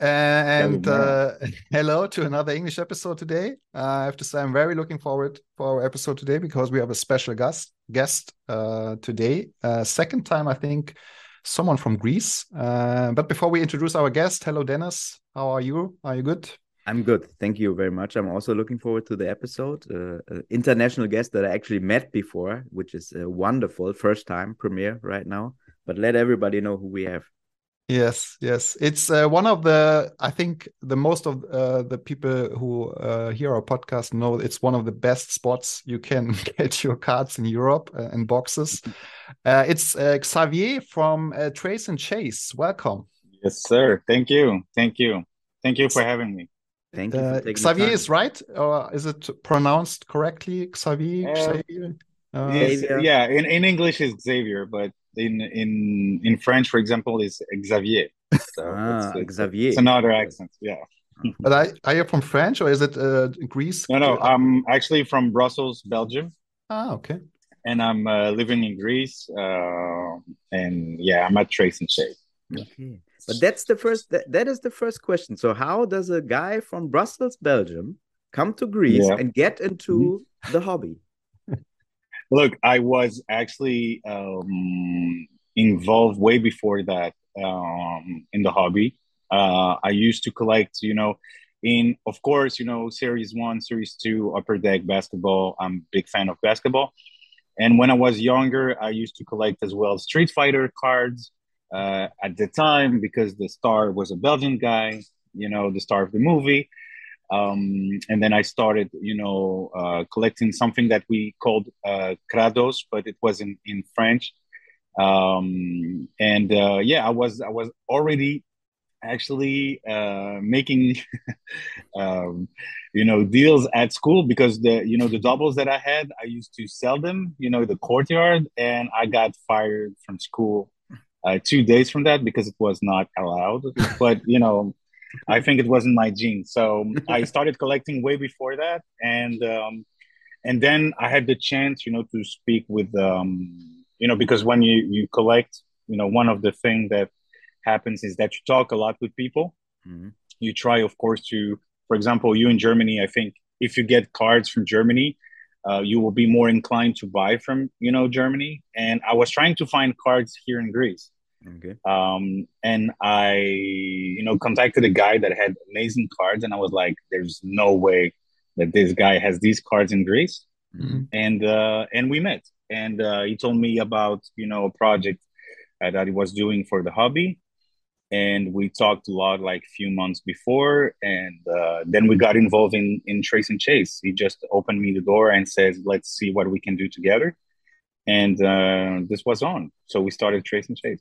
and uh, hello to another English episode today. Uh, I have to say I'm very looking forward for our episode today because we have a special guest guest uh, today. Uh, second time, I think, someone from Greece. Uh, but before we introduce our guest, hello Dennis. How are you? Are you good? I'm good. Thank you very much. I'm also looking forward to the episode. international guest that I actually met before, which is wonderful. First time premiere right now. But let everybody know who we have. Yes, yes. It's uh, one of the, I think, the most of uh, the people who uh, hear our podcast know it's one of the best spots you can get your cards in Europe uh, and boxes. Uh, it's uh, Xavier from Trace and Chase. Welcome. Yes, sir. Thank you. Thank you. Thank you for having me. Thank you. Xavier is right, or is it pronounced correctly? Xavier. Xavier? yeah, in, in English is Xavier, but in in in French, for example, is Xavier. So ah, it's, Xavier. It's another accent. Yeah. But I, are you from French or is it uh, Greece? No, no. I'm actually from Brussels, Belgium. Ah, okay. And I'm uh, living in Greece. Uh, and yeah, I'm at Trace and Chase. Okay. But that's the first. That, that is the first question. So, how does a guy from Brussels, Belgium, come to Greece yeah. and get into mm -hmm. the hobby? Look, I was actually um, involved way before that um, in the hobby. Uh, I used to collect, you know, in of course, you know, Series One, Series Two, Upper Deck basketball. I'm a big fan of basketball, and when I was younger, I used to collect as well Street Fighter cards. Uh, at the time, because the star was a Belgian guy, you know, the star of the movie. Um, and then I started, you know, uh, collecting something that we called uh, Crados, but it was in, in French. Um, and uh, yeah, I was I was already actually uh, making, um, you know, deals at school because the you know the doubles that I had, I used to sell them, you know, the courtyard, and I got fired from school uh, two days from that because it was not allowed. But you know, I think it wasn't my gene. So I started collecting way before that, and um, and then I had the chance, you know, to speak with, um, you know, because when you you collect, you know, one of the things that happens is that you talk a lot with people. Mm-hmm. You try, of course, to, for example, you in Germany. I think if you get cards from Germany, uh, you will be more inclined to buy from, you know, Germany. And I was trying to find cards here in Greece. Okay. Um, and I, you know, contacted a guy that had amazing cards, and I was like, "There's no way that this guy has these cards in Greece." Mm-hmm. And uh, and we met, and uh, he told me about you know a project uh, that he was doing for the hobby, and we talked a lot like a few months before, and uh, then we got involved in in Trace and Chase. He just opened me the door and says, "Let's see what we can do together." And uh, this was on, so we started Trace and Chase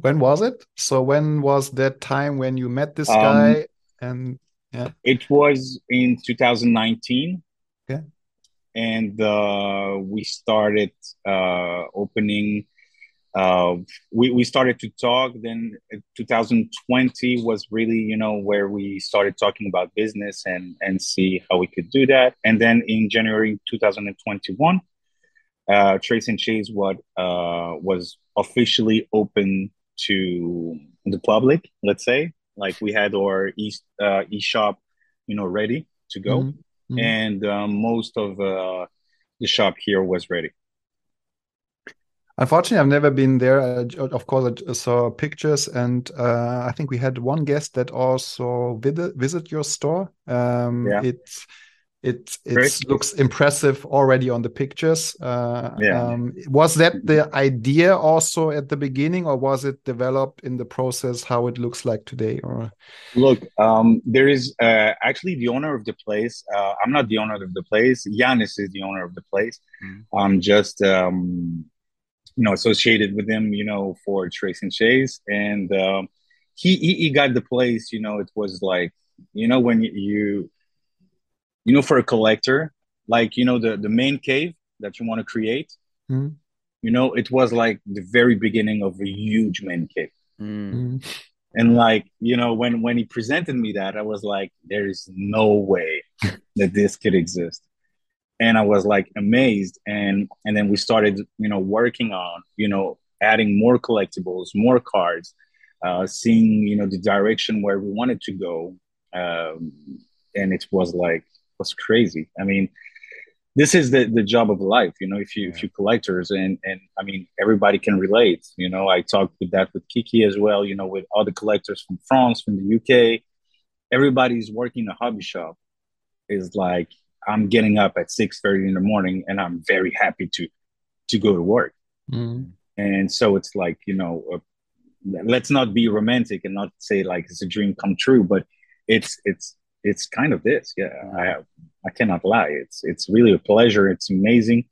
when was it? So when was that time when you met this um, guy? And yeah, it was in 2019. Okay, and uh, we started uh, opening. Uh, we we started to talk. Then 2020 was really you know where we started talking about business and and see how we could do that. And then in January 2021. Uh, Trace and Chase what uh, was officially open to the public let's say like we had our e uh, e-shop you know ready to go mm -hmm. and um, most of uh, the shop here was ready Unfortunately, I've never been there. Uh, of course, I saw pictures, and uh, I think we had one guest that also visit, visit your store. Um, yeah. It's it it looks impressive already on the pictures. Uh, yeah. Um, was that the idea also at the beginning, or was it developed in the process how it looks like today? Or look, um, there is uh, actually the owner of the place. Uh, I'm not the owner of the place. Yanis is the owner of the place. Mm. I'm just um, you know associated with him, you know, for Trace and Chase, and um, he, he he got the place. You know, it was like you know when you, you you know, for a collector, like you know the the main cave that you want to create. Mm. You know, it was like the very beginning of a huge man cave. Mm. And like you know, when when he presented me that, I was like, there is no way that this could exist and I was like amazed. And and then we started, you know, working on, you know, adding more collectibles, more cards, uh, seeing, you know, the direction where we wanted to go. Um, and it was like it was crazy. I mean, this is the, the job of life, you know, if you if you collectors and and I mean everybody can relate. You know, I talked with that with Kiki as well, you know, with other collectors from France, from the UK. Everybody's working a hobby shop is like I'm getting up at six thirty in the morning, and I'm very happy to to go to work. Mm. And so it's like you know, uh, let's not be romantic and not say like it's a dream come true, but it's it's it's kind of this. Yeah, I I cannot lie. It's it's really a pleasure. It's amazing,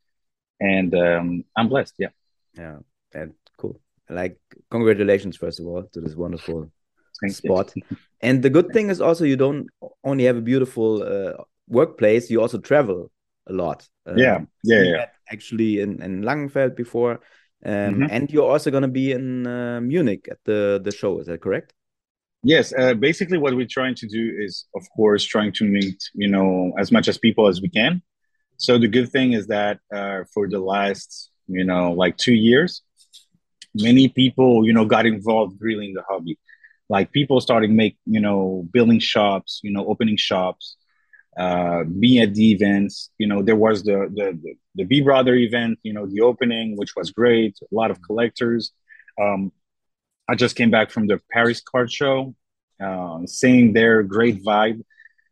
and um, I'm blessed. Yeah. Yeah, and cool. Like congratulations first of all to this wonderful Thank spot. and the good thing is also you don't only have a beautiful uh, workplace, you also travel a lot. Um, yeah, yeah, yeah. Actually, in in Langenfeld before, um, mm -hmm. and you're also going to be in uh, Munich at the the show. Is that correct? Yes. Uh, basically, what we're trying to do is, of course, trying to meet you know as much as people as we can. So the good thing is that uh, for the last you know like two years, many people you know got involved really in the hobby. Like people starting make you know building shops, you know opening shops uh, being at the events. You know, there was the, the the the B Brother event. You know, the opening, which was great. A lot of collectors. Um, I just came back from the Paris card show, uh, seeing their great vibe,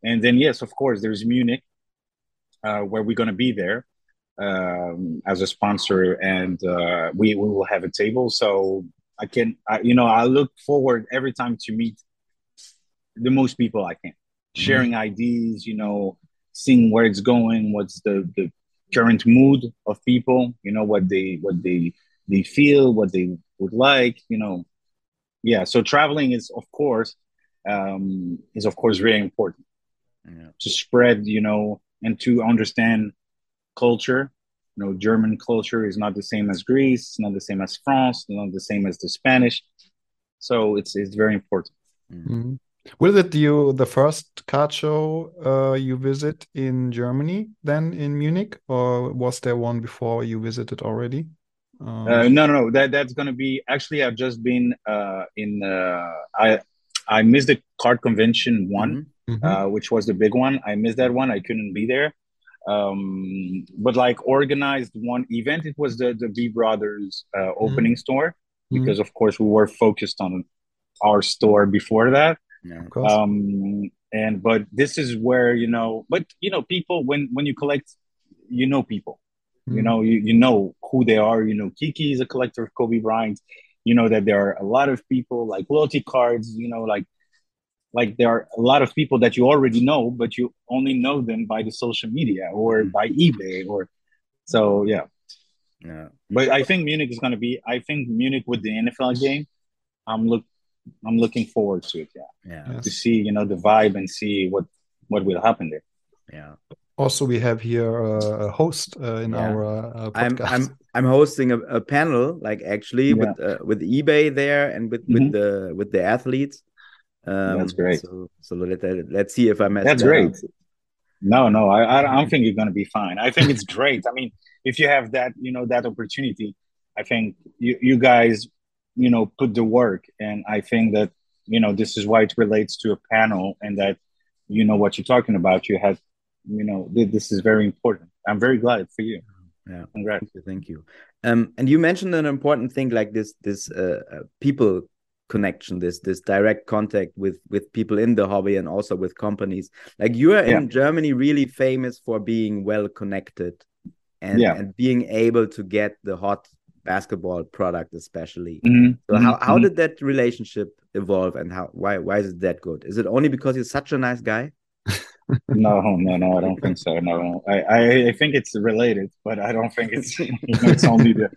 and then yes, of course, there's Munich, uh, where we're gonna be there um, as a sponsor, and uh, we we will have a table. So I can, I, you know, I look forward every time to meet the most people I can sharing mm-hmm. ideas, you know, seeing where it's going, what's the, the current mood of people, you know, what they what they they feel, what they would like, you know. Yeah, so traveling is of course um, is of course very important yeah. to spread, you know, and to understand culture. You know, German culture is not the same as Greece, it's not the same as France, not the same as the Spanish. So it's it's very important. Mm-hmm. Was it you the first card show uh, you visit in Germany, then in Munich, or was there one before you visited already? Um... Uh, no, no, no. That that's gonna be. Actually, I've just been uh, in. Uh, I I missed the card convention one, mm -hmm. which was the big one. I missed that one. I couldn't be there. Um, but like organized one event, it was the the B Brothers uh, opening mm -hmm. store mm-hmm. because mm -hmm. of course we were focused on our store before that yeah, of course. Um, and but this is where you know, but you know, people when when you collect, you know people. Mm. You know, you, you know who they are. You know, Kiki is a collector of Kobe Bryant. You know that there are a lot of people like loyalty cards. You know, like like there are a lot of people that you already know, but you only know them by the social media or mm. by eBay or so yeah. Yeah. But I think Munich is gonna be I think Munich with the NFL game, I'm look I'm looking forward to it. Yeah, yeah. To see you know the vibe and see what what will happen there. Yeah. Also, we have here a host uh, in yeah. our uh, I'm I'm I'm hosting a, a panel like actually yeah. with uh, with eBay there and with mm -hmm. with mm-hmm. the with the athletes. Um, That's great. So, so let, let's see if I mess. That's great. Up. No, no, I I don't think you're gonna be fine. I think it's great. I mean, if you have that, you know, that opportunity, I think you you guys you know put the work and i think that you know this is why it relates to a panel and that you know what you're talking about you have you know this is very important. I'm very glad for you. Yeah. Congrats. Thank you, thank you. um and you mentioned an important thing like this this uh, uh, people connection this this direct contact with with people in the hobby and also with companies. Like you are in germany really famous for being well connected and, yeah. and being able to get the hot basketball product especially. Mm-hmm. so how, how mm-hmm. did that relationship evolve and how why why is it that good is it only because he's such a nice guy no no no i don't think so no I, I, I think it's related but i don't think it's it's only the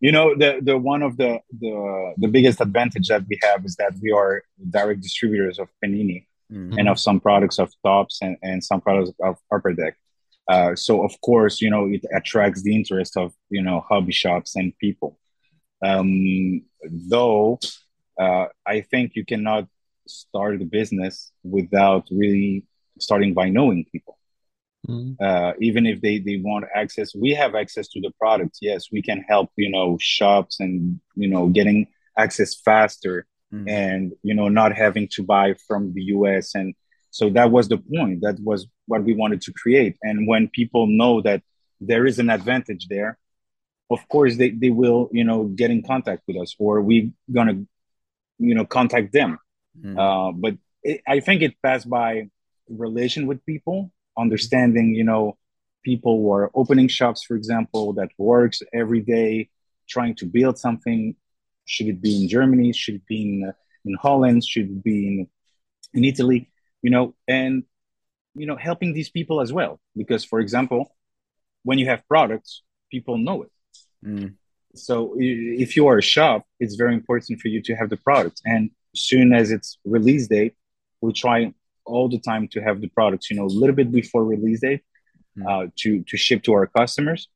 you know the the one of the the the biggest advantage that we have is that we are direct distributors of panini mm-hmm. and of some products of Topps and, and some products of upper deck Uh, so of course, you know, it attracts the interest of you know hobby shops and people. Um, though uh, I think you cannot start a business without really starting by knowing people. Mm. Uh, even if they, they want access, we have access to the product. Yes, we can help, you know, shops and, you know, getting access faster mm. and, you know, not having to buy from the US. And so that was the point. That was what we wanted to create. And when people know that there is an advantage there, of course they, they will, you know, get in contact with us or we gonna you know contact them mm. uh, but it, i think it passed by relation with people understanding you know people who are opening shops for example that works every day trying to build something. Should it be in germany? Should it be in, in holland? Should it be in, in italy? You know and you know helping these people as well. Because for example when you have products people know it. Mm. So if you are a shop it's very important for you to have the product. And soon as it's release date we try all the time to have the products you know a little bit before release date mm. uh, to to ship to our customers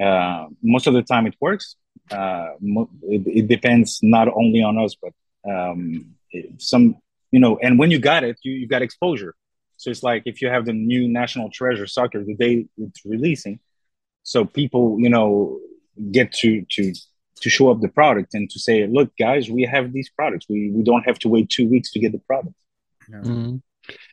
uh, most of the time it works uh, it, it, depends not only on us but um, some you know and when you got it you, you got exposure so it's like if you have the new national treasure soccer the day it's releasing so people you know get to to to show up the product and to say, look, guys, we have these products. We we don't have to wait two weeks to get the product. Yeah. Mm-hmm.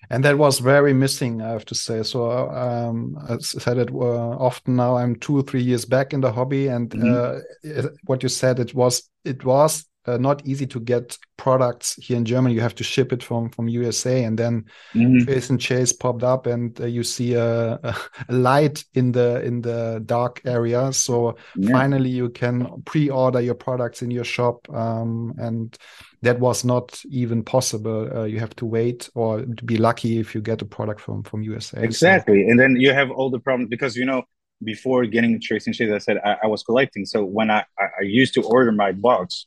And that was very missing, I have to say. So um, I said it uh, often now. I'm two or three years back in the hobby, and mm-hmm. uh, what you said it was it was uh, not easy to get products here in Germany. You have to ship it from from USA, and then mm-hmm. Trace and Chase popped up, and uh, you see a, a, light in the in the dark area. So yeah. finally, you can pre-order your products in your shop, um, and that was not even possible. Uh, you have to wait or to be lucky if you get a product from from USA. Exactly, so. and then you have all the problems because you know before getting Trace and Chase, I said I, I was collecting. So when I, I used to order my box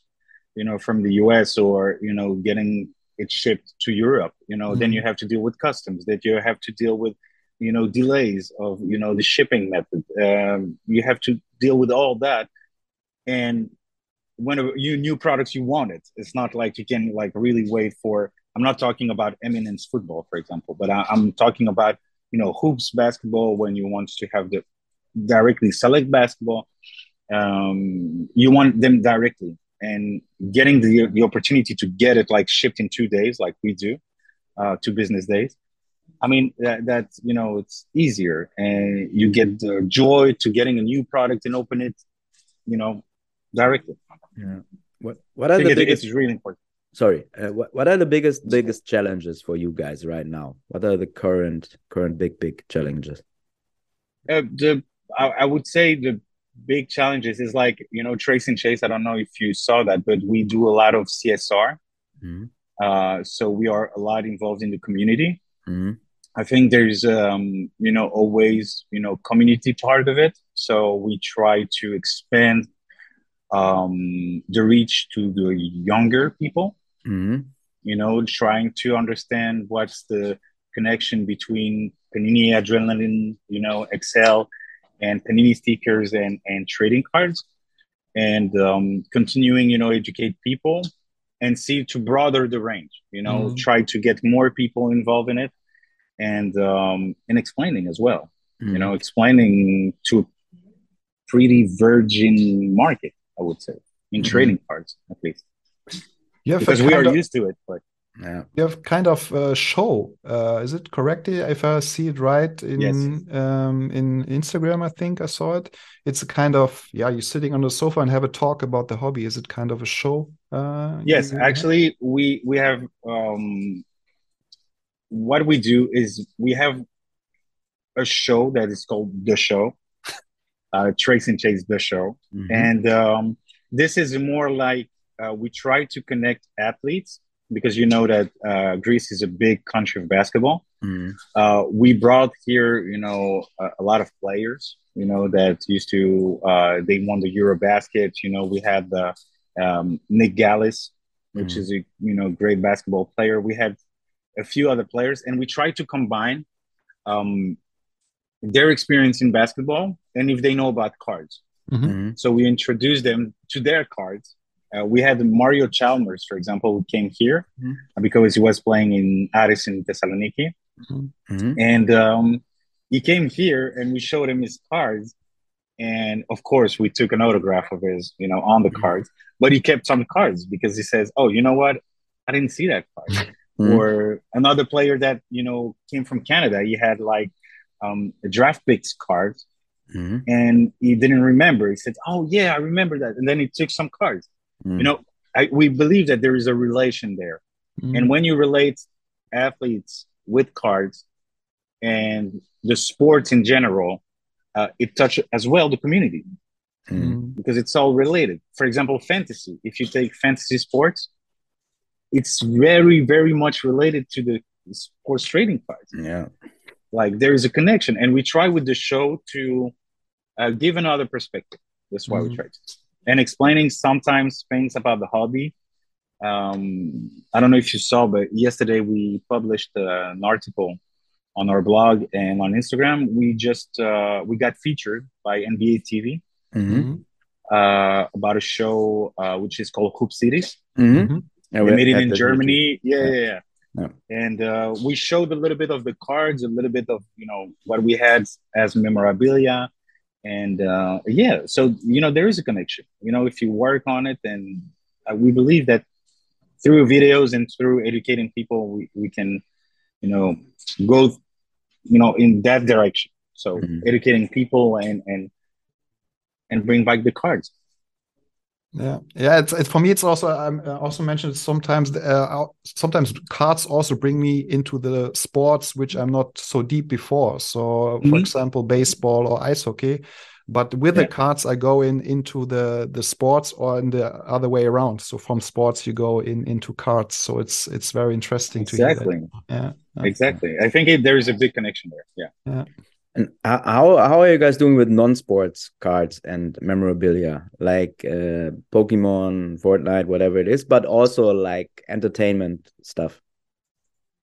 you know from the us or you know getting it shipped to europe you know mm-hmm. then you have to deal with customs that you have to deal with you know delays of you know the shipping method. Um, you have to deal with all that. And when you new products you want it. It's not like you can like really wait for i'm not talking about eminence football for example but I, i'm talking about you know hoops basketball when you want to have the directly select basketball. Um, you want them directly and getting the, the opportunity to get it like shipped in two days like we do uh, two business days. I mean that, that you know it's easier and you get the joy to getting a new product and open it you know directly. Yeah. What what are the biggest it's really important. Sorry uh, what, what are the biggest biggest challenges for you guys right now? What are the current current big big challenges? Uh, the I, I would say the big challenges is like you know trace and chase i don't know if you saw that but we do a lot of csr mm-hmm. uh, so we are a lot involved in the community mm-hmm. i think there's um, you know always you know community part of it so we try to expand um, the reach to the younger people mm-hmm. you know trying to understand what's the connection between panini Adrenalyn you know excel and panini stickers and and trading cards and um, continuing you know educate people and see to broaden the range you know mm-hmm. try to get more people involved in it and um and explaining as well mm-hmm. you know explaining to pretty virgin market i would say in mm-hmm. trading cards at least yeah because we are of, used to it but yeah. You have kind of a show. Uh, is it correct if I see it right in yes. um, in Instagram? I think I saw it. It's a kind of yeah. You're sitting on the sofa and have a talk about the hobby. Is it kind of a show? Uh, yes, actually, we we have um, what we do is we have a show that is called the show, uh, Trace and Chase the show, mm -hmm. and um, this is more like uh, we try to connect athletes because you know that uh, Greece is a big country of basketball. Mm. Uh, we brought here, you know, a, a, lot of players, you know, that used to uh, they won the EuroBasket. You know, we had the um, Nick Galis, which mm. is a you know great basketball player. We had a few other players, and we tried to combine um, their experience in basketball and if they know about cards. Mm-hmm. mm-hmm. So we introduced them to their cards. Uh, we had Mario Chalmers, for example, who came here mm-hmm. because he was playing in Aris in Thessaloniki. Mm-hmm. mm-hmm. And um, he came here and we showed him his cards. And of course, we took an autograph of his, you know, on the mm-hmm. cards. But he kept some cards because he says, "Oh, you know what? I didn't see that card." Or another player that you know came from Canada, he had like um, a draft picks card, mm-hmm. and he didn't remember. He said, "Oh yeah, I remember that," and then he took some cards. Mm-hmm. You know, I, we believe that there is a relation there, mm-hmm. and when you relate athletes with cards and the sports in general, uh, it touches as well the community mm-hmm. because it's all related. For example, fantasy. If you take fantasy sports, it's very, very much related to the sports trading cards. Yeah like there is a connection and we try with the show to uh, give another perspective that's why mm-hmm. we try to and explaining sometimes things about the hobby. Um, i don't know if you saw but yesterday we published uh, an article on our blog and on instagram. We just uh, we got featured by nba tv mm-hmm. uh, about a show uh, which is called hoop cities mm-hmm. yeah, we made it in germany. Yeah, yeah, yeah. Yeah. And uh, we showed a little bit of the cards, a little bit of you know what we had as memorabilia, and uh, yeah. So you know there is a connection. You know if you work on it, and uh, we believe that through videos and through educating people, we, we can you know go you know in that direction. So mm-hmm. educating people and and and bring back the cards. Yeah, yeah. It's, it's for me. It's also I um, also mentioned sometimes uh, sometimes cards also bring me into the sports which I'm not so deep before. So, mm -hmm. for mm-hmm. example, baseball or ice hockey. But with yeah. the cards, I go in into the the sports or in the other way around. So from sports, you go in into cards. So it's it's very interesting exactly. to Yeah, exactly. I think it, there is a big connection there. Yeah. Yeah. And how how are you guys doing with non-sports cards and memorabilia, like uh, Pokemon, Fortnite, whatever it is, but also like entertainment stuff?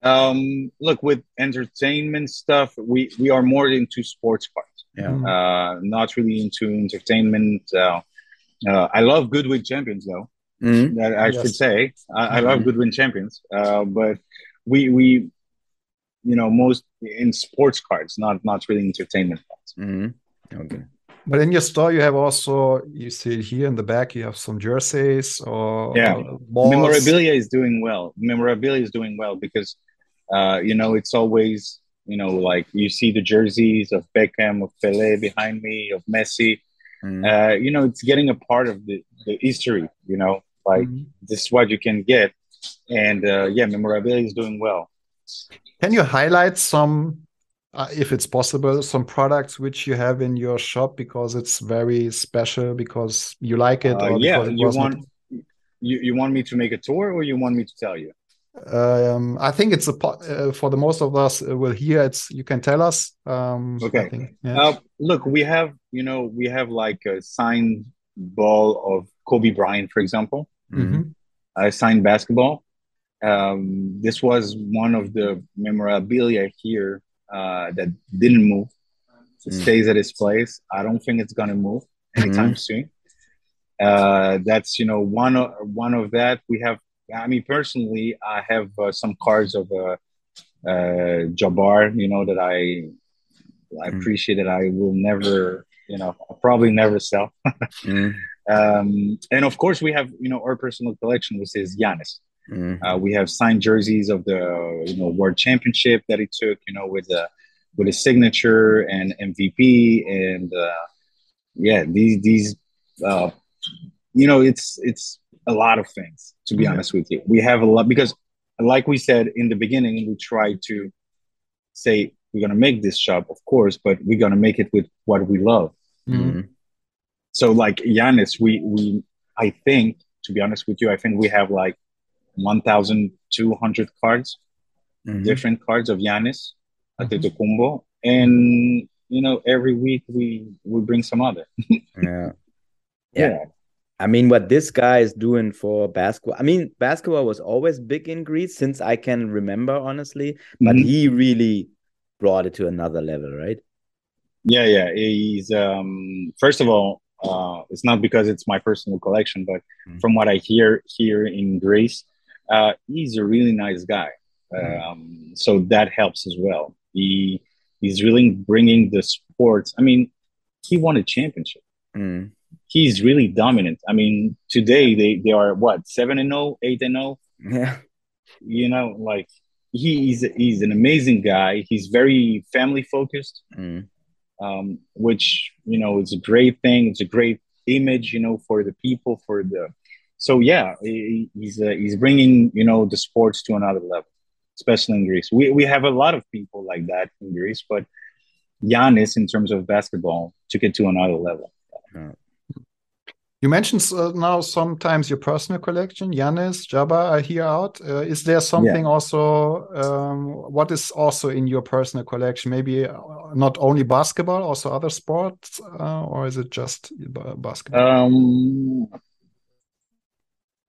Um, look, with entertainment stuff, we we are more into sports cards. Yeah, uh, not really into entertainment. Uh, uh, I love Goodwin Champions, though. Mm-hmm. That I yes. should say, I, I love mm-hmm. Goodwin Champions. Uh, but we we you know most in sports cards not not really entertainment cards. Mm-hmm. okay. But in your store you have also you see here in the back you have some jerseys or yeah. or memorabilia is doing well. Memorabilia is doing well because uh you know it's always you know like you see the jerseys of Beckham of Pele behind me of Messi. Mm-hmm. uh you know it's getting a part of the, the history you know like mm-hmm. this is what you can get. And uh yeah memorabilia is doing well can you highlight some, uh, if it's possible, some products which you have in your shop because it's very special because you like it? Uh, yeah, you want you, you want me to make a tour or you want me to tell you? Um, I think it's a uh, for the most of us uh, will hear it's you can tell us. Um, okay. Think, yeah. uh, look, we have you know we have like a signed ball of Kobe Bryant, for example. Mm -hmm. I signed basketball um, this was one of the memorabilia here uh, that didn't move. It mm. stays at its place. I don't think it's gonna move anytime mm-hmm. soon. Uh, that's you know one of one of that. We have. I mean, personally, I have uh, some cards of uh, uh, Jabbar. You know that I I mm. appreciate that I will never. You know, I'll probably never sell. mm. um, and of course, we have you know our personal collection, which is Giannis. Mm-hmm. Uh, we have signed jerseys of the you know World Championship that he took, you know, with the with his signature and MVP, and uh, yeah, these these uh, you know it's it's a lot of things to be mm-hmm. honest with you. We have a lot because, like we said in the beginning, we try to say we're gonna make this shop, of course, but we're gonna make it with what we love. Mm-hmm. So like Giannis, we we I think to be honest with you, I think we have like 1,200 cards, mm-hmm. different cards of Giannis at mm-hmm. the Kumbo. And, you know, every week we, we bring some other. yeah. yeah. Yeah. I mean, what this guy is doing for basketball. I mean, basketball was always big in Greece since I can remember, honestly. But mm-hmm. he really brought it to another level, right? Yeah, yeah. He's um, first of all, uh, it's not because it's my personal collection, but mm. from what I hear here in Greece, uh, he's a really nice guy. Mm. Um, so that helps as well. He he's really bringing the sports. I mean, he won a championship. Mm. He's really dominant. I mean, today they they are what seven and 0, 8 and 0. Yeah, you know, like he's he's an amazing guy. He's very family focused. Mm um, which you know is a great thing. It's a great image, you know, for the people, for the. So yeah, he, he's uh, he's bringing you know the sports to another level, especially in Greece. We we have a lot of people like that in Greece, but Giannis, in terms of basketball, took it to another level. You mentioned uh, now sometimes your personal collection, Giannis, Jabbar, I hear out. Uh, is there something yeah. also, um, what is also in your personal collection? Maybe uh, not only basketball, also other sports, uh, or is it just basketball? Um,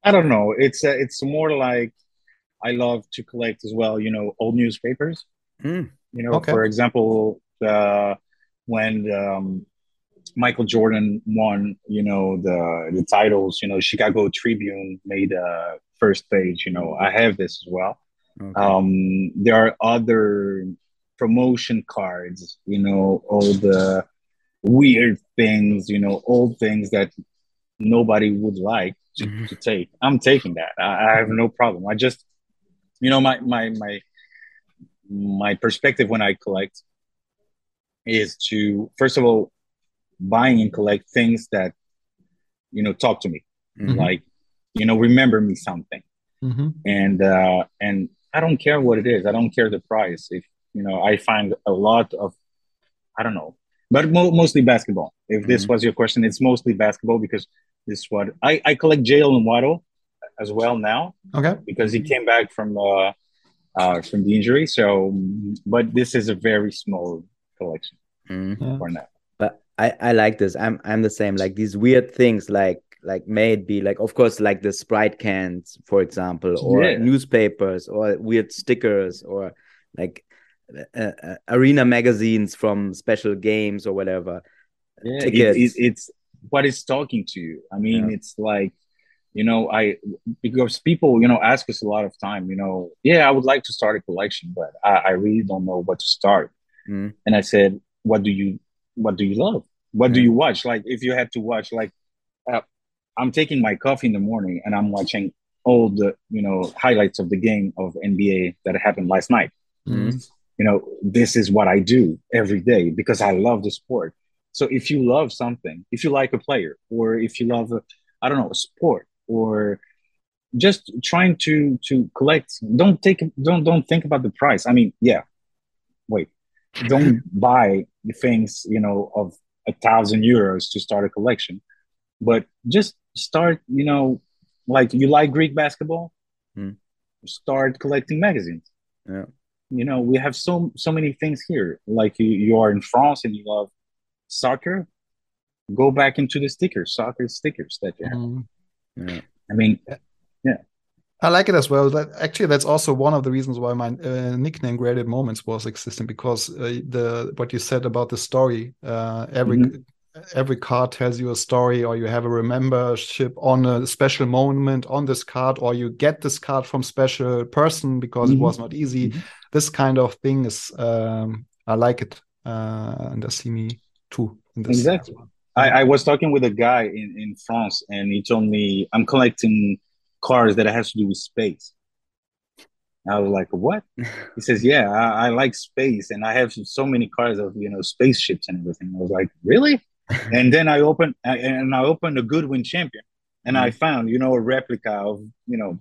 I don't know. It's uh, it's more like I love to collect as well. You know, old newspapers. Mm. You know, okay. for example, when um, Michael Jordan won, you know, the the titles, you know, Chicago Tribune made a first page, you know, I have this as well. Okay. Um, there are other promotion cards, you know, all the weird things, you know, old things that nobody would like to, mm-hmm. to take. I'm taking that. I, I, have no problem. I just, you know, my my my my perspective when I collect is to first of all buying and collect things that you know talk to me mm-hmm. like you know remember me something mm-hmm. and uh and i don't care what it is i don't care the price if you know i find a lot of i don't know but mo- mostly basketball if this mm-hmm. was your question it's mostly basketball because this is what i i collect Jaylen Waddle as well now okay because he came back from uh uh from the injury so but this is a very small collection mm-hmm. for now But I, I like this. I'm I'm the same. Like these weird things, like like may it be like of course like the Sprite cans, for example, or yeah. newspapers, or weird stickers, or like uh, uh, arena magazines from special games or whatever. Yeah, Tickets. It, it, it's what is talking to you. I mean, yeah. it's like you know i because people you know ask us a lot of time you know yeah i would like to start a collection but i, I really don't know what to start mm. and i said what do you what do you love what do you watch? Like if you had to watch, like uh, I'm taking my coffee in the morning and I'm watching all the you know highlights of the game of NBA that happened last night. Mm-hmm. You know, this is what I do every day because I love the sport. So if you love something, if you like a player, or if you love, I don't know, a sport, or just trying to to collect, don't take don't don't think about the price. I mean, yeah, wait, don't buy the things you know of a thousand euros to start a collection but just start you know like you like greek basketball? Mm. start collecting magazines. Yeah. You know we have so so many things here. Like you, you are in france and you love soccer go back into the stickers soccer stickers that you have mm. yeah. i mean yeah I like it as well. That actually, that's also one of the reasons why my uh, nickname "Graded Moments" was existing because uh, the what you said about the story. Uh, every mm-hmm. every card tells you a story, or you have a membership on a special moment on this card, or you get this card from special person because mm-hmm. it was not easy. Mm-hmm. This kind of thing is, um, I like it, uh, and I see me too. exactly. I, I was talking with a guy in in France, and he told me I'm collecting cars that has to do with space. I was like, "What?" he says, "Yeah, I, I, like space, and I have so many cars of you know spaceships and everything." I was like, "Really?" and then I opened and I opened a Goodwin Champion, and mm. I found you know a replica of you know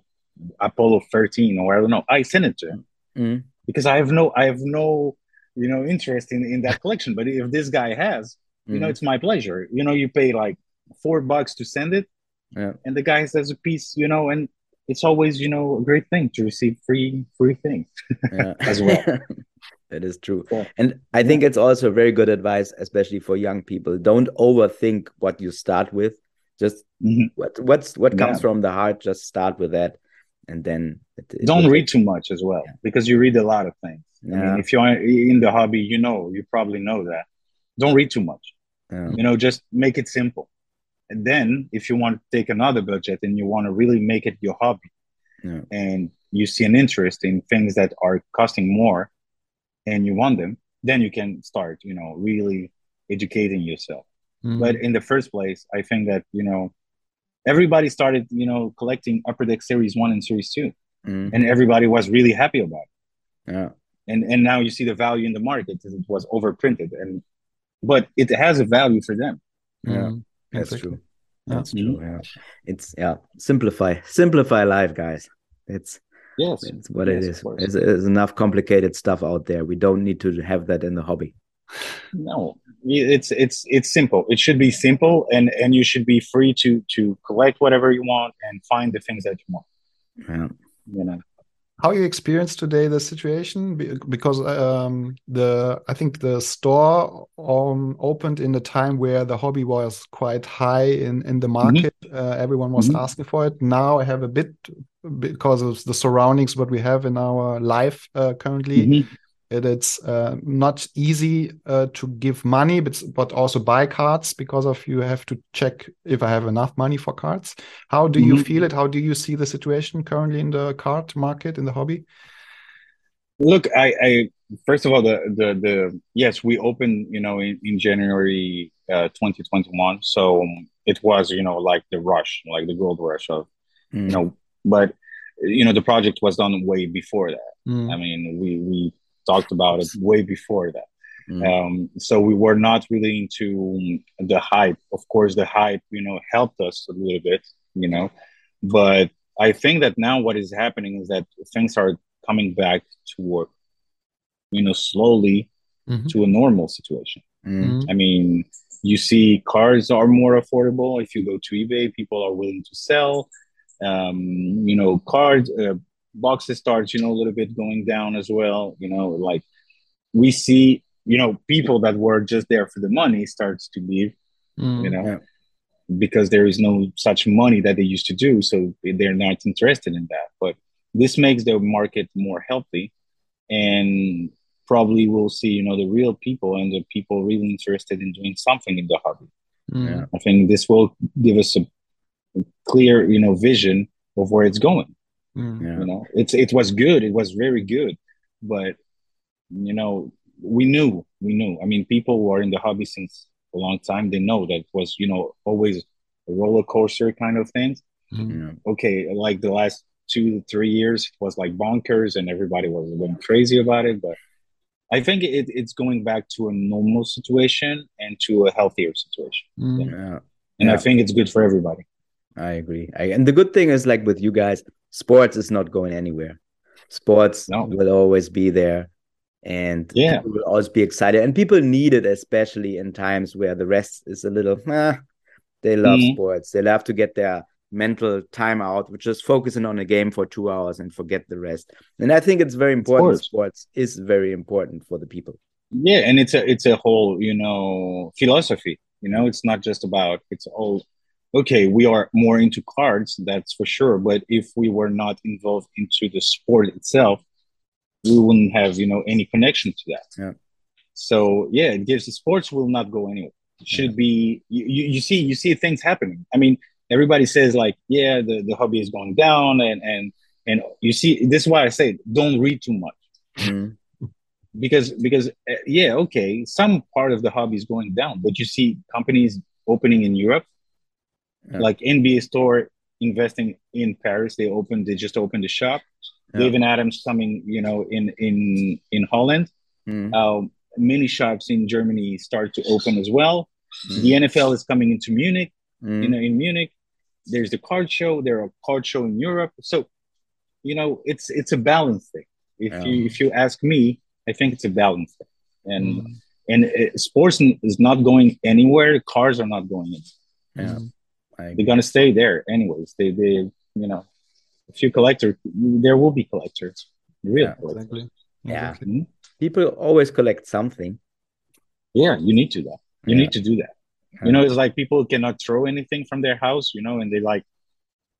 Apollo 13 or I don't know. I sent it to him mm. because I have no I have no you know interest in in that collection. But if this guy has, you mm. know, it's my pleasure. You know, you pay like four bucks to send it yeah. and the guy says a piece you know and it's always you know a great thing to receive free free things yeah. as well that is true yeah. and i think it's also very good advice especially for young people don't overthink what you start with just mm-hmm. what what's what comes from the heart just start with that and then it, it don't read too much as well because you read a lot of things I mean, if you're in the hobby you know you probably know that don't read too much. Yeah. You know, just make it simple. And then if you want to take another budget and you want to really make it your hobby, yeah. and you see an interest in things that are costing more, and you want them, then you can start, you know, really educating yourself. Mm. But in the first place, I think that you know everybody started, you know, collecting Upper Deck Series One and Series 2 mm. and everybody was really happy about it. Yeah. And and now you see the value in the market. because It was overprinted, and but it has a value for them. Yeah, mm. that's exactly. true. That's true. Yeah. It's yeah. Simplify, simplify life, guys. It's yes, it's what yes, it is. There's, there's enough complicated stuff out there. We don't need to have that in the hobby. No, it's it's it's simple. It should be simple and and you should be free to to collect whatever you want and find the things that you want. Yeah. You know. How you experience today the situation? Because um, the i think the store um, opened in a time where the hobby was quite high in in the mm-hmm. market. Mm -hmm. uh, everyone was mm -hmm. asking for it. Now i have a bit because of the surroundings what we have in our life uh, currently. Mm -hmm it, it's uh, not easy uh, to give money, but but also buy cards because of you have to check if I have enough money for cards. How do you mm -hmm. feel it? How do you see the situation currently in the card market in the hobby? Look, I, I first of all the the the yes we opened you know in, in January uh, 2021, so it was you know like the rush, like the gold rush of mm. you know, but you know the project was done way before that. Mm. I mean we we talked about it way before that. Mm. Um, so we were not really into the hype. Of course, the hype, you know, helped us a little bit, you know, but I think that now what is happening is that things are coming back to work, you know, slowly mm-hmm. to a normal situation. Mm. I mean, you see cars are more affordable. If you go to eBay, people are willing to sell. Um, you know, cars, uh, boxes starts, you know, a little bit going down as well. You know, like we see, you know, people that were just there for the money starts to leave, mm, you know, yeah. because there is no such money that they used to do. So they're not interested in that. But this makes the market more healthy and probably we'll see, you know, the real people and the people really interested in doing something in the hobby. Mm. I think this will give us a clear, you know, vision of where it's going. Mm, yeah. You know, it's it was good. It was very good, but you know, we knew, we knew. I mean, people who are in the hobby since a long time, they know that it was you know always a roller coaster kind of thing. Mm-hmm. Okay, like the last two three years was like bonkers and everybody was going crazy about it, but. I think it, it's going back to a normal situation and to a healthier situation. Mm. Yeah. And yeah. I think it's good for everybody. I agree. I, and the good thing is, like with you guys, sports is not going anywhere. Sports no. will always be there, and yeah, will always be excited. And people need it, especially in times where the rest is a little. Eh, they love mm-hmm. sports. They love to get their mental time out, which is focusing on a game for two hours and forget the rest. And I think it's very important. Sports, sports is very important for the people. Yeah, and it's a it's a whole you know philosophy. You know, it's not just about it's all okay, we are more into cards, that's for sure. But if we were not involved into the sport itself, we wouldn't have, you know, any connection to that. Yeah. So yeah, it gives the sports will not go anywhere. It should yeah. be you, you see you see things happening. I mean, everybody says like, yeah, the, the hobby is going down and and and you see this is why I say don't read too much. Mm-hmm. Because because uh, yeah, okay, some part of the hobby is going down, but you see companies opening in Europe yeah. Like NBA Store investing in Paris, they opened, they just opened a shop. Yeah. David Adams coming, you know, in in in Holland. Mm. Uh, many shops in Germany start to open as well. Mm. The NFL is coming into Munich. Mm. You know, in Munich, there's the card show. There are card show in Europe. So, you know, it's it's a balance thing. If yeah. you if you ask me, I think it's a balance thing. And and it, sports is not going anywhere. Cars are not going in. Yeah they're gonna stay there anyways. They they you know, a few collectors, there will be collectors, real yeah, collectors. Exactly. Yeah, mm-hmm. people always collect something. Yeah, you need to that. You yeah. need to do that. You know, it's like people cannot throw anything from their house. You know, and they like,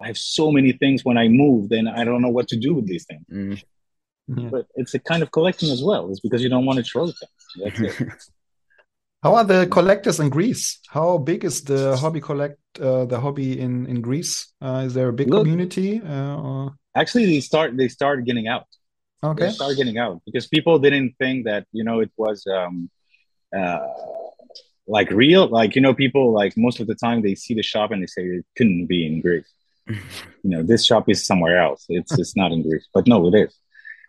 I have so many things when I move, then I don't know what to do with these things. Mm. Yeah. But it's a kind of collecting as well. It's because you don't want to throw things. That's it. How are the collectors in Greece? How big is the hobby collect uh, the hobby in in Greece? Uh, is there a big Look, community? Uh, actually, they start they started getting out. Okay, they started getting out because people didn't think that you know it was um, uh, like real. Like you know, people like most of the time they see the shop and they say it couldn't be in Greece. you know, this shop is somewhere else. It's it's not in Greece, but no, it is.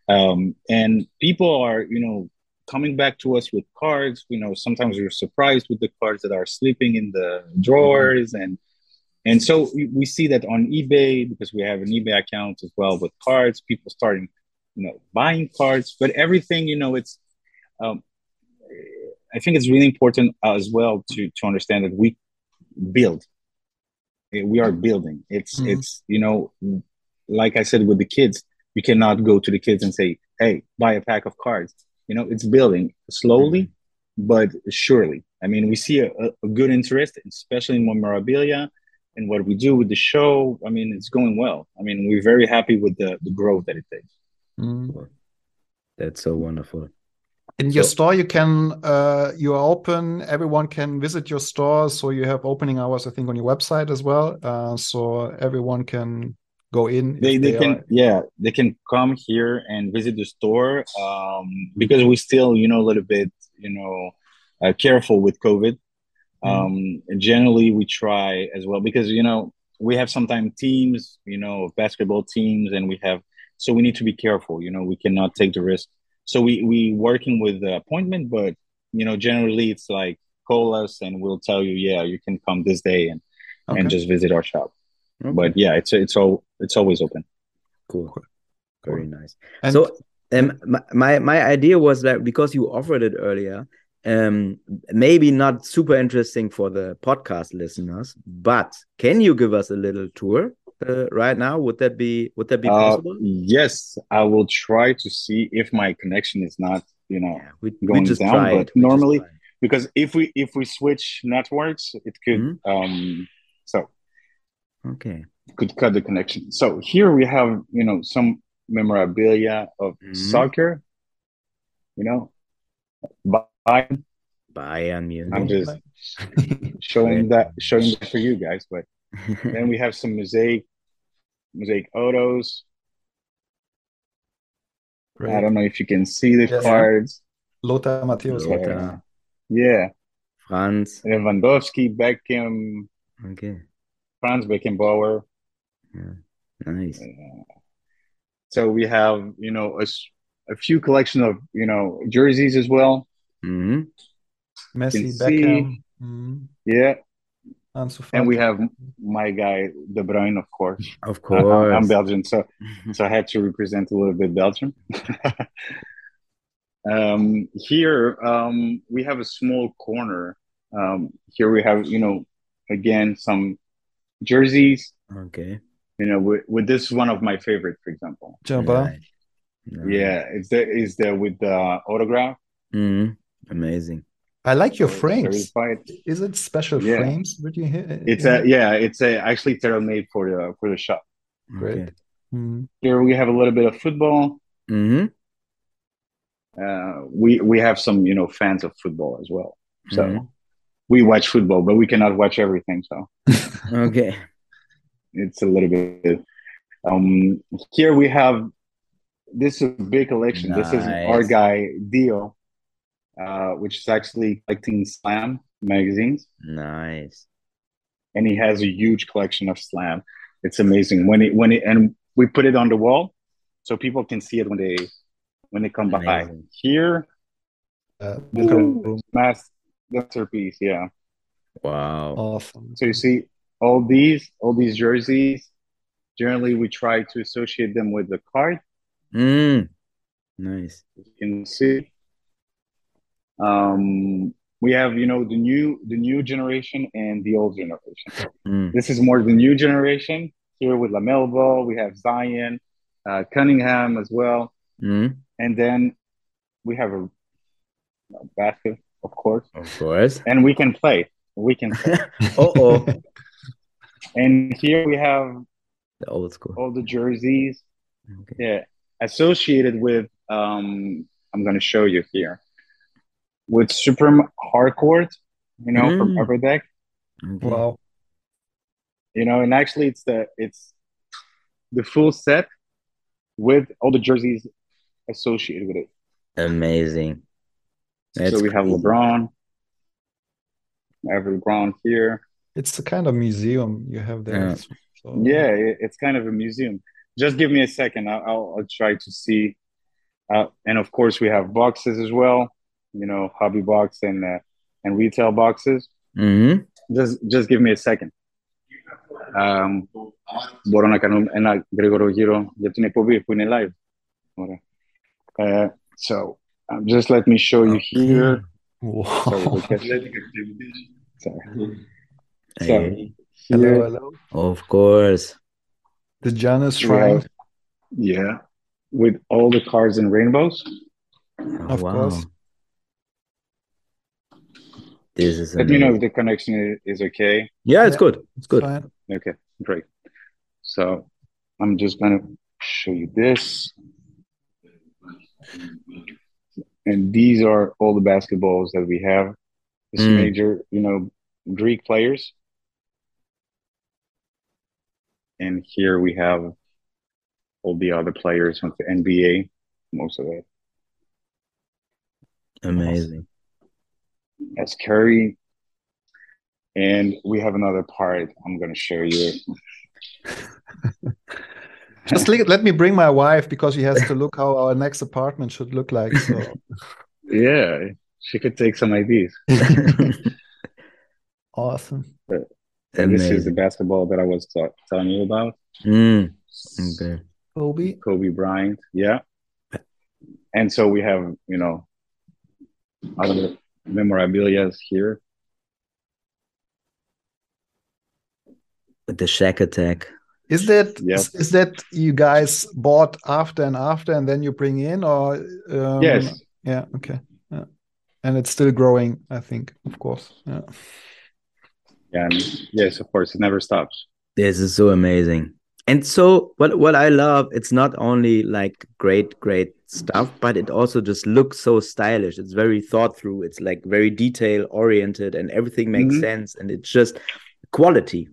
Um, and people are you know coming back to us with cards. You know, sometimes we're surprised with the cards that are sleeping in the drawers, and and so we, we see that on eBay because we have an eBay account as well with cards. People starting, you know, buying cards, but everything, you know, it's. Um, I think it's really important as well to to understand that we build. We are building. It's mm-hmm. it's you know, like I said with the kids, you cannot go to the kids and say, "Hey, buy a pack of cards." You know it's building slowly mm-hmm. but surely. I mean we see a, a good interest especially in memorabilia and what we do with the show. I mean it's going well. I mean we're very happy with the, the growth that it takes. Mm. that's so wonderful. In your so, store you can uh, you are open. Everyone can visit your store. So you have opening hours i think on your website as well. Uh, so everyone can go in they, they, they can are... yeah they can come here and visit the store um, because we still you know a little bit you know uh, careful with covid mm. um, generally we try as well because you know we have sometimes teams you know basketball teams and we have so we need to be careful you know we cannot take the risk so we we working with the appointment but you know generally it's like call us and we'll tell you yeah you can come this day and okay. and just visit our shop Okay. But yeah, it's it's all it's always open. Cool. Very nice. And so um my my idea was that because you offered it earlier, um maybe not super interesting for the podcast listeners, but can you give us a little tour uh, right now? Would that be would that be uh, possible? Uh, yes, I will try to see if my connection is not, you know, yeah, we, going we down. Tried. But we normally because if we if we switch networks, it could mm -hmm. um so Okay. Could cut the connection. So here we have, you know, some memorabilia of mm-hmm. soccer. You know, Bayern. Bayern Munich. I'm just showing that, showing that for you guys. But then we have some mosaic, mosaic autos. Great. I don't know if you can see the yes. cards. Lothar Matthäus. Lothar. Yeah. Franz. Lewandowski, Beckham. Okay. Franz Beckenbauer. Yeah, nice. Uh, so we have, you know, a, a few collection of, you know, jerseys as well. Mm-hmm. Messi, Beckham. Mm-hmm. Yeah. And we have my guy, De Bruyne, of course. Of course. I'm Belgian, so so I had to represent a little bit Belgium. um, here, um, we have a small corner. Um, here we have, you know, again some jerseys. Okay. You know, with, with this is one of my favorite, for example. Jumba. Yeah, it's the is the with the autograph. Mm, amazing. I like your frames. Is it special yeah. frames? Would you hit? It's a yeah. It's a actually tailor made for the for the shop. Great. Okay. Mm. Here we have a little bit of football. Mm-hmm. Uh, we we have some you know fans of football as well. So mm-hmm we watch football, but we cannot watch everything. So okay, it's a little bit. Um, here we have this is a big collection. Nice. This is our guy Dio, uh, which is actually collecting Slam magazines. Nice. And he has a huge collection of Slam. It's amazing when it when it and we put it on the wall so people can see it when they when they come amazing. by. Here, uh, mass masterpiece. Yeah. Wow. Awesome. So you see all these, all these jerseys. Generally, we try to associate them with the card. Mm. Nice. You can see. Um, we have, you know, the new the new generation and the old generation. Mm. This is more the new generation. Here with LaMelo Ball, we have Zion, uh, Cunningham as well, mm. and then we have a, a basket of course. Of course. And we can play. We can play. oh. and here we have the old school. All the jerseys. Okay. Yeah. Associated with um I'm gonna show you here. with Supreme hardcore, you know, mm. from Upper Deck. Okay. Wow. You know, and actually, it's the it's the full set with all the jerseys associated with it. Amazing. That's so we have LeBron. I have LeBron here. It's a kind of museum you have there. Yeah, so. yeah it's kind of a museum. Just give me a second. I'll, I'll, I'll try to see. Uh, and of course, we have boxes as well. You know, hobby box and uh, and retail boxes. Mm-hmm. Just just give me a second. Um, μπορώ να κάνω ένα γρήγορο γύρο για την εκπομπή που είναι live. Ωραία. Uh, so um, just let me show you here. Wow. Sorry, So, hello, hello. Of course. The Giannis Shrine. Yeah. With all the cards and rainbows. Oh, of wow. course. This is Let amazing. me know if the connection is okay. Yeah, it's yeah, good. It's good. Fine. Okay, great. So I'm just gonna show you this. And these are all the basketballs that we have. This mm. major, you know, Greek players. And here we have all the other players from the NBA, most of it. Amazing. That's Curry. And we have another part I'm going to show you. Just let me bring my wife because she has to look how our next apartment should look like. So. yeah, she could take some ideas. awesome. But, and this is the basketball that I was telling you about. Mm. Okay. Kobe. Kobe Bryant. Yeah. And so we have, you know, other memorabilia here. The Shaq attack. Is that yep. is, is, that you guys bought after and after and then you bring in or um, yes. Yeah okay. Yeah. and it's still growing I think of course. Yeah. Yeah yes of course it never stops. This is so amazing. And so what what I love it's not only like great great stuff but it also just looks so stylish. It's very thought through. It's like very detail oriented and everything makes mm -hmm. sense and it's just quality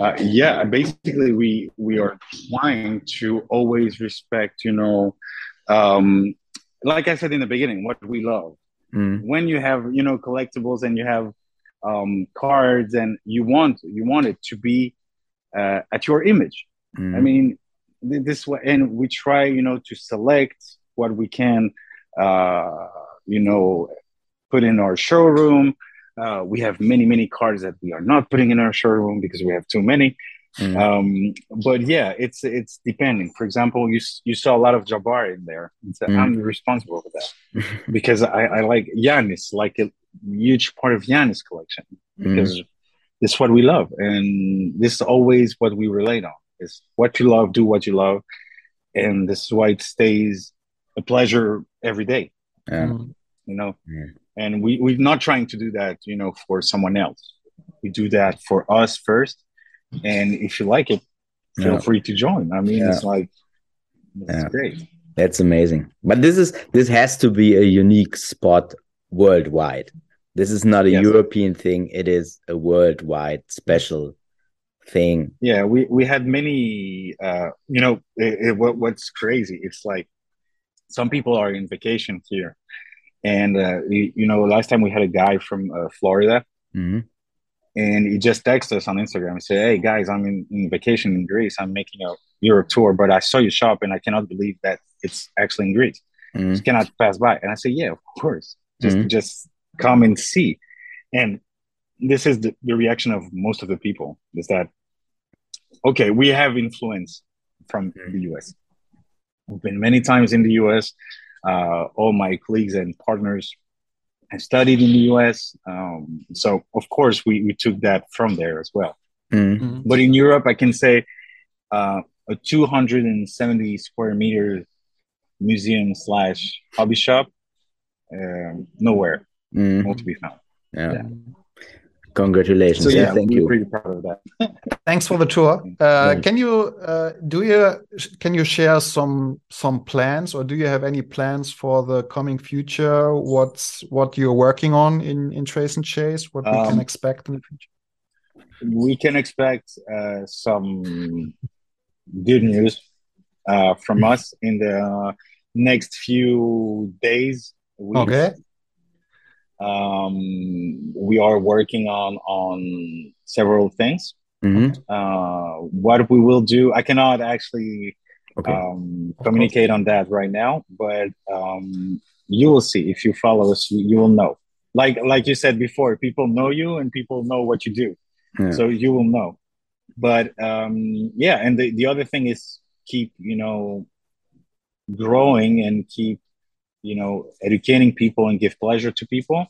uh, yeah, basically we we are trying to always respect, you know, um, like I said in the beginning, what we love. Mm. When you have you know collectibles and you have um, cards and you want you want it to be uh, at your image. Mm. I mean, this way, and we try you know to select what we can, uh, you know, put in our showroom uh, we have many, many cards that we are not putting in our showroom because we have too many. Mm. Um, but yeah, it's it's depending. For example, you you saw a lot of Jabbar in there. So mm. I'm responsible for that because I, I like Giannis, like a huge part of Giannis collection because mm. this is what we love, and this is always what we relate on. Is what you love, do what you love, and this is why it stays a pleasure every day. Yeah. You know. Yeah and we we're not trying to do that you know for someone else. We do that for us first. And if you like it feel yeah. free to join. I mean yeah. it's like it's yeah. great. That's amazing. But this is this has to be a unique spot worldwide. This is not a yes. european thing. It is a worldwide special thing. Yeah we we had many uh you know it, it, what, what's crazy it's like some people are in vacation here and uh, you, you, know, last time we had a guy from uh, Florida, mm-hmm. and he just texted us on Instagram and said, "Hey guys, I'm in, in, vacation in Greece. I'm making a Europe tour, but I saw your shop, and I cannot believe that it's actually in Greece. Mm-hmm. Just cannot pass by." And I said, "Yeah, of course. Just mm-hmm. just come and see." And this is the, the reaction of most of the people is that okay, we have influence from mm-hmm. the US. We've been many times in the US uh, all my colleagues and partners have studied in the US. Um, so, of course, we, we took that from there as well. Mm-hmm. But in Europe, I can say uh, a 270 square meter museum slash hobby shop, um, nowhere, mm-hmm. not to be found. Yeah. yeah. Congratulations! So, yeah, thank you. Pretty proud of that. Thanks for the tour. Uh, can you uh, do you can you share some some plans, or do you have any plans for the coming future? What's what you're working on in in Trace N Chase? What we um, can expect in the future? We can expect uh, some good news uh, from us in the next few days. Weeks. Okay um, we are working on on several things. Mm-hmm. Uh, what we will do, I cannot actually okay. um, communicate on that right now, but um, you will see if you follow us, you, you, will know. Like like you said before, people know you and people know what you do, yeah. so you will know. But um, yeah, and the, the other thing is keep you know growing and keep you know, educating people and give pleasure to people.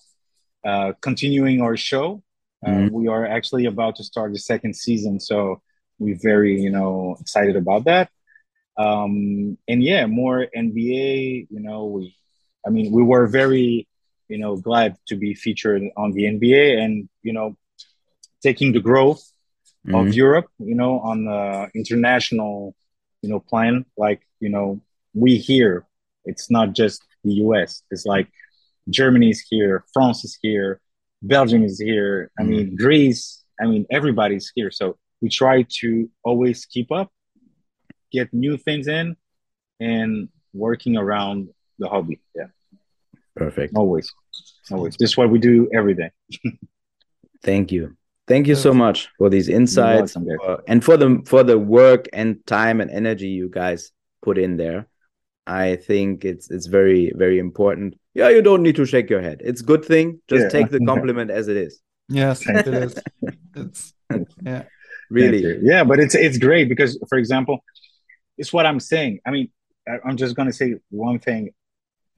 Uh, continuing our show, uh, mm-hmm. we are actually about to start the second season, so we're very, you know, excited about that. Um, and yeah, more NBA. You know, we, I mean, we were very, you know, glad to be featured on the NBA, and you know, taking the growth mm-hmm. of Europe, you know, on the international, you know, plan. Like, you know, we here, it's not just the US. It's like Germany is here, France is here, Belgium is here. I mm. mean, Greece. I mean, everybody's here. So we try to always keep up, get new things in, and working around the hobby. Yeah. Perfect. Always. Always. This is what we do every day. Thank you. Thank you so much for these insights uh, and for the for the work and time and energy you guys put in there. I think it's it's very very important. Yeah, you don't need to shake your head. It's good thing. Just yeah. take the compliment as it is. Yes, it is. It's yeah, really. Yeah, but it's it's great because, for example, it's what I'm saying. I mean, I'm just gonna say one thing.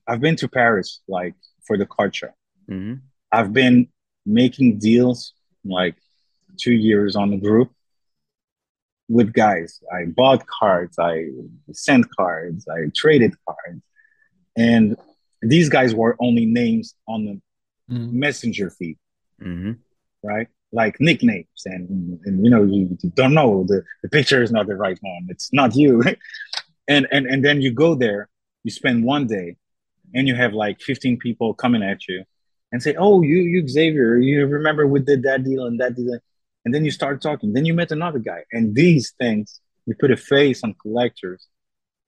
I've been to Paris like for the card show. Mm-hmm. I've been making deals like two years on the group with guys. I bought cards, I sent cards, I traded cards. And these guys were only names on the mm-hmm. messenger feed, mm-hmm. right? Like nicknames. And, and you know, you, you don't know, the, the picture is not the right one. It's not you. and, and, and then you go there, you spend one day, and you have like 15 people coming at you and say, Oh, you, you Xavier, you remember we did that deal and that deal and then you start talking. Then you met another guy, and these things you put a face on collectors.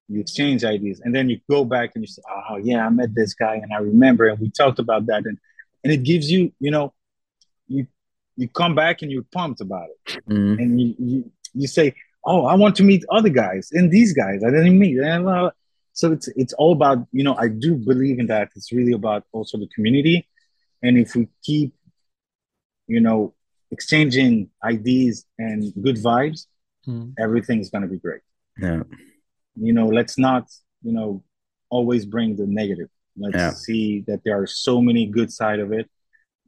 You exchange ideas, and then you go back and you say, "Oh yeah, I met this guy, and I remember, and we talked about that." And and it gives you, you know, you you come back and you're pumped about it, mm-hmm. and you, you you say, "Oh, I want to meet other guys and these guys I didn't meet." Uh, so it's it's all about you know I do believe in that. It's really about also the community, and if we keep, you know, exchanging ideas and good vibes, mm. everything's gonna be great. Yeah. You know, let's not, you know, always bring the negative. Let's yeah. see that there are so many good side of it.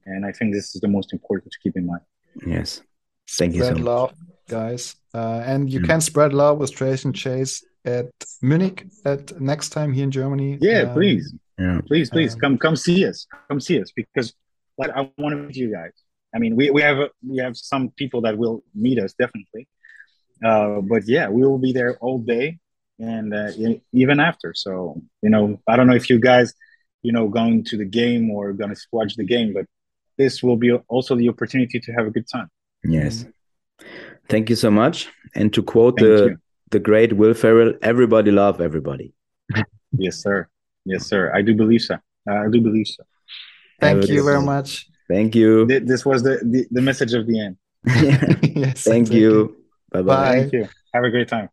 And I think this is the most important to keep in mind. Yes. Thank you spread so love, guys. Uh, and you mm. can spread love with Trace N Chase at Munich at next time here in Germany. Yeah, um, please. Yeah. Please, please um, come come see us. Come see us because like I want to meet you guys. I mean, we, we have we have some people that will meet us definitely, uh, but yeah, we will be there all day and uh, even after. So you know, I don't know if you guys, you know, going to the game or gonna watch the game, but this will be also the opportunity to have a good time. Yes, thank you so much. And to quote thank the you. the great Will Ferrell, "Everybody love everybody." yes, sir. Yes, sir. I do believe so. I do believe so. Thank you very much. Thank you. This was the, the, the message of the end. yes, Thank you. Bye-bye. Thank you. Have a great time.